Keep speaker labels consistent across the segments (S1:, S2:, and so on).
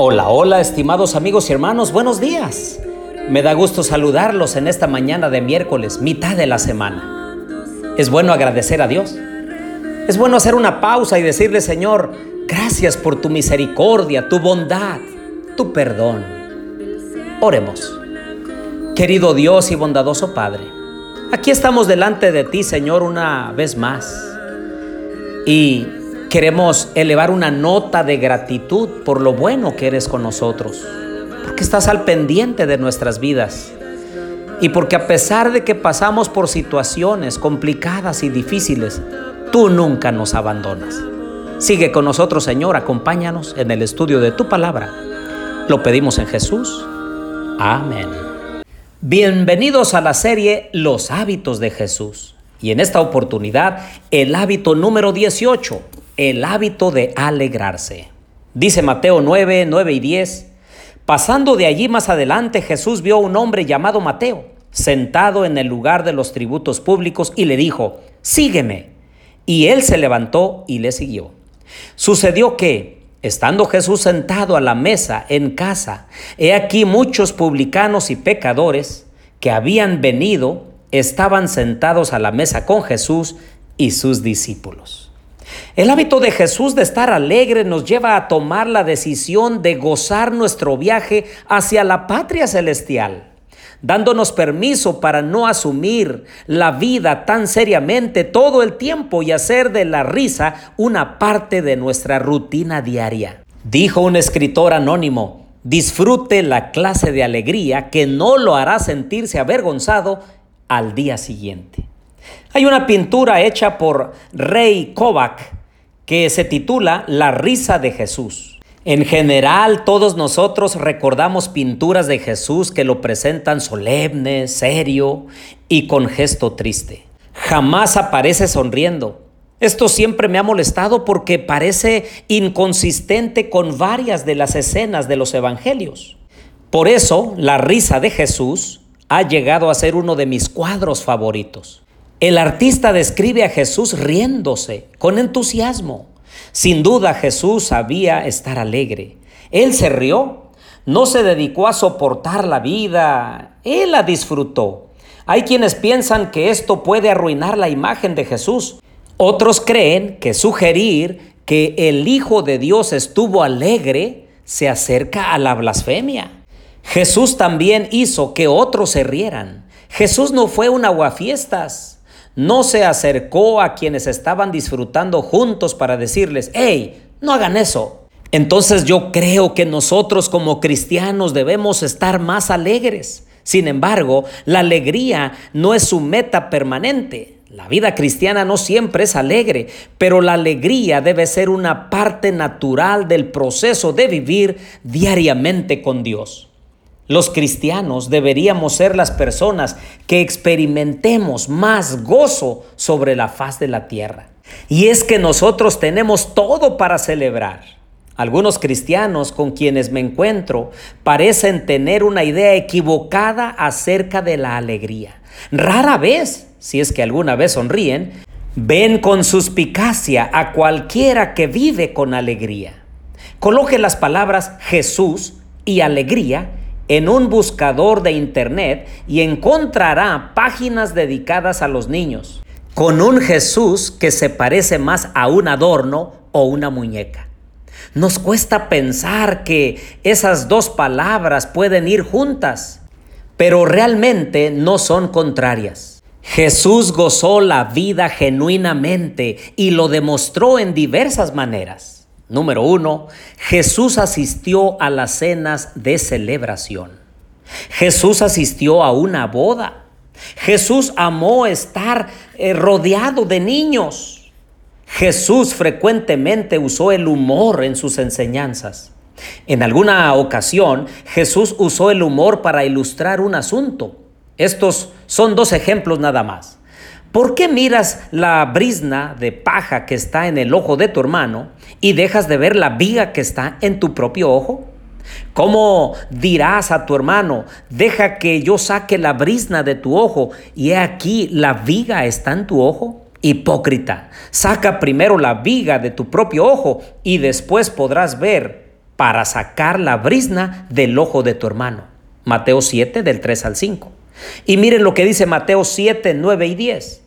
S1: Hola, hola, estimados amigos y hermanos, buenos días. Me da gusto saludarlos en esta mañana de miércoles, mitad de la semana. Es bueno agradecer a Dios. Es bueno hacer una pausa y decirle, Señor, gracias por tu misericordia, tu bondad, tu perdón. Oremos. Querido Dios y bondadoso Padre, aquí estamos delante de ti, Señor, una vez más. Y Queremos elevar una nota de gratitud por lo bueno que eres con nosotros, porque estás al pendiente de nuestras vidas y porque a pesar de que pasamos por situaciones complicadas y difíciles, tú nunca nos abandonas. Sigue con nosotros, Señor, acompáñanos en el estudio de tu palabra. Lo pedimos en Jesús. Amén. Bienvenidos a la serie Los hábitos de Jesús. Y en esta oportunidad, el hábito número 18, el hábito de alegrarse. Dice Mateo 9, 9 y 10. Pasando de allí más adelante, Jesús vio a un hombre llamado Mateo, sentado en el lugar de los tributos públicos, y le dijo, Sígueme. Y él se levantó y le siguió. Sucedió que, estando Jesús sentado a la mesa en casa, he aquí muchos publicanos y pecadores que habían venido, estaban sentados a la mesa con Jesús y sus discípulos. El hábito de Jesús de estar alegre nos lleva a tomar la decisión de gozar nuestro viaje hacia la patria celestial, dándonos permiso para no asumir la vida tan seriamente todo el tiempo y hacer de la risa una parte de nuestra rutina diaria. Dijo un escritor anónimo, disfrute la clase de alegría que no lo hará sentirse avergonzado al día siguiente. Hay una pintura hecha por Rey Kovac que se titula La risa de Jesús. En general, todos nosotros recordamos pinturas de Jesús que lo presentan solemne, serio y con gesto triste. Jamás aparece sonriendo. Esto siempre me ha molestado porque parece inconsistente con varias de las escenas de los evangelios. Por eso, la risa de Jesús ha llegado a ser uno de mis cuadros favoritos. El artista describe a Jesús riéndose con entusiasmo. Sin duda Jesús sabía estar alegre. Él se rió, no se dedicó a soportar la vida, él la disfrutó. Hay quienes piensan que esto puede arruinar la imagen de Jesús. Otros creen que sugerir que el Hijo de Dios estuvo alegre se acerca a la blasfemia. Jesús también hizo que otros se rieran. Jesús no fue un aguafiestas no se acercó a quienes estaban disfrutando juntos para decirles, hey, no hagan eso. Entonces yo creo que nosotros como cristianos debemos estar más alegres. Sin embargo, la alegría no es su meta permanente. La vida cristiana no siempre es alegre, pero la alegría debe ser una parte natural del proceso de vivir diariamente con Dios. Los cristianos deberíamos ser las personas que experimentemos más gozo sobre la faz de la tierra. Y es que nosotros tenemos todo para celebrar. Algunos cristianos con quienes me encuentro parecen tener una idea equivocada acerca de la alegría. Rara vez, si es que alguna vez sonríen, ven con suspicacia a cualquiera que vive con alegría. Coloque las palabras Jesús y alegría en un buscador de internet y encontrará páginas dedicadas a los niños, con un Jesús que se parece más a un adorno o una muñeca. Nos cuesta pensar que esas dos palabras pueden ir juntas, pero realmente no son contrarias. Jesús gozó la vida genuinamente y lo demostró en diversas maneras. Número uno, Jesús asistió a las cenas de celebración. Jesús asistió a una boda. Jesús amó estar eh, rodeado de niños. Jesús frecuentemente usó el humor en sus enseñanzas. En alguna ocasión, Jesús usó el humor para ilustrar un asunto. Estos son dos ejemplos nada más. ¿Por qué miras la brisna de paja que está en el ojo de tu hermano y dejas de ver la viga que está en tu propio ojo? ¿Cómo dirás a tu hermano, deja que yo saque la brisna de tu ojo y he aquí la viga está en tu ojo? Hipócrita, saca primero la viga de tu propio ojo y después podrás ver para sacar la brisna del ojo de tu hermano. Mateo 7 del 3 al 5. Y miren lo que dice Mateo 7, 9 y 10.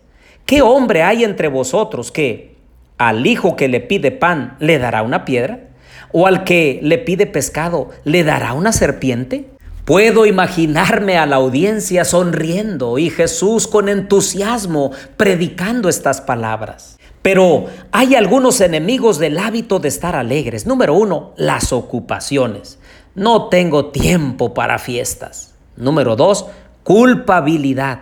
S1: ¿Qué hombre hay entre vosotros que al hijo que le pide pan le dará una piedra? ¿O al que le pide pescado le dará una serpiente? Puedo imaginarme a la audiencia sonriendo y Jesús con entusiasmo predicando estas palabras. Pero hay algunos enemigos del hábito de estar alegres. Número uno, las ocupaciones. No tengo tiempo para fiestas. Número dos, culpabilidad.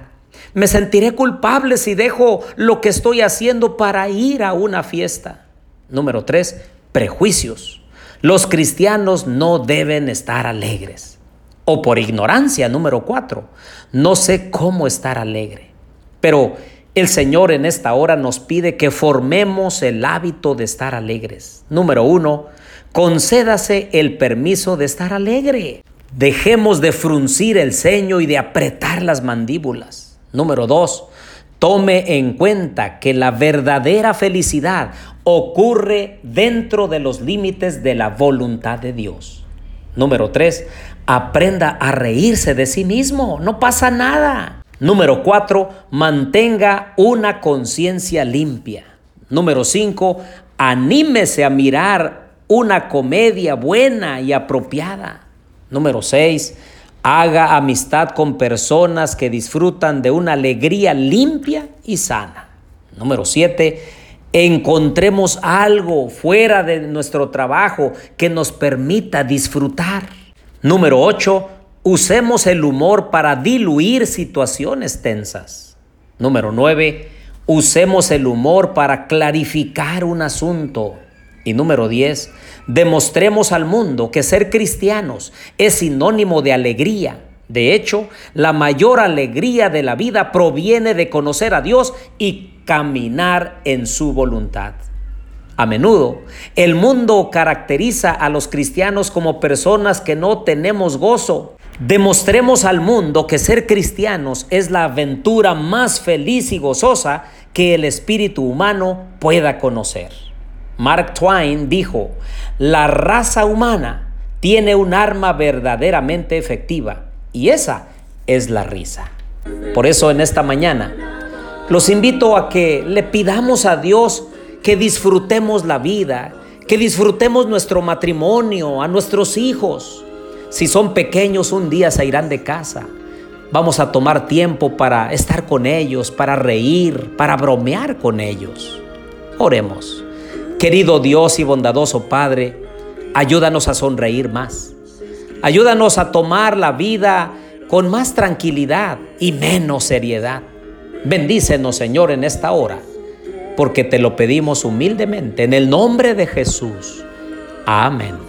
S1: Me sentiré culpable si dejo lo que estoy haciendo para ir a una fiesta. Número tres, prejuicios. Los cristianos no deben estar alegres. O por ignorancia, número cuatro, no sé cómo estar alegre. Pero el Señor en esta hora nos pide que formemos el hábito de estar alegres. Número uno, concédase el permiso de estar alegre. Dejemos de fruncir el ceño y de apretar las mandíbulas. Número dos, tome en cuenta que la verdadera felicidad ocurre dentro de los límites de la voluntad de Dios. Número tres, aprenda a reírse de sí mismo. No pasa nada. Número cuatro, mantenga una conciencia limpia. Número cinco, anímese a mirar una comedia buena y apropiada. Número seis, haga amistad con personas que disfrutan de una alegría limpia y sana. Número siete, encontremos algo fuera de nuestro trabajo que nos permita disfrutar. Número 8. Usemos el humor para diluir situaciones tensas. Número 9. Usemos el humor para clarificar un asunto. Y número 10. Demostremos al mundo que ser cristianos es sinónimo de alegría. De hecho, la mayor alegría de la vida proviene de conocer a Dios y caminar en su voluntad. A menudo, el mundo caracteriza a los cristianos como personas que no tenemos gozo. Demostremos al mundo que ser cristianos es la aventura más feliz y gozosa que el espíritu humano pueda conocer. Mark Twain dijo, la raza humana tiene un arma verdaderamente efectiva y esa es la risa. Por eso en esta mañana los invito a que le pidamos a Dios que disfrutemos la vida, que disfrutemos nuestro matrimonio, a nuestros hijos. Si son pequeños, un día se irán de casa. Vamos a tomar tiempo para estar con ellos, para reír, para bromear con ellos. Oremos. Querido Dios y bondadoso Padre, ayúdanos a sonreír más. Ayúdanos a tomar la vida con más tranquilidad y menos seriedad. Bendícenos, Señor, en esta hora, porque te lo pedimos humildemente en el nombre de Jesús. Amén.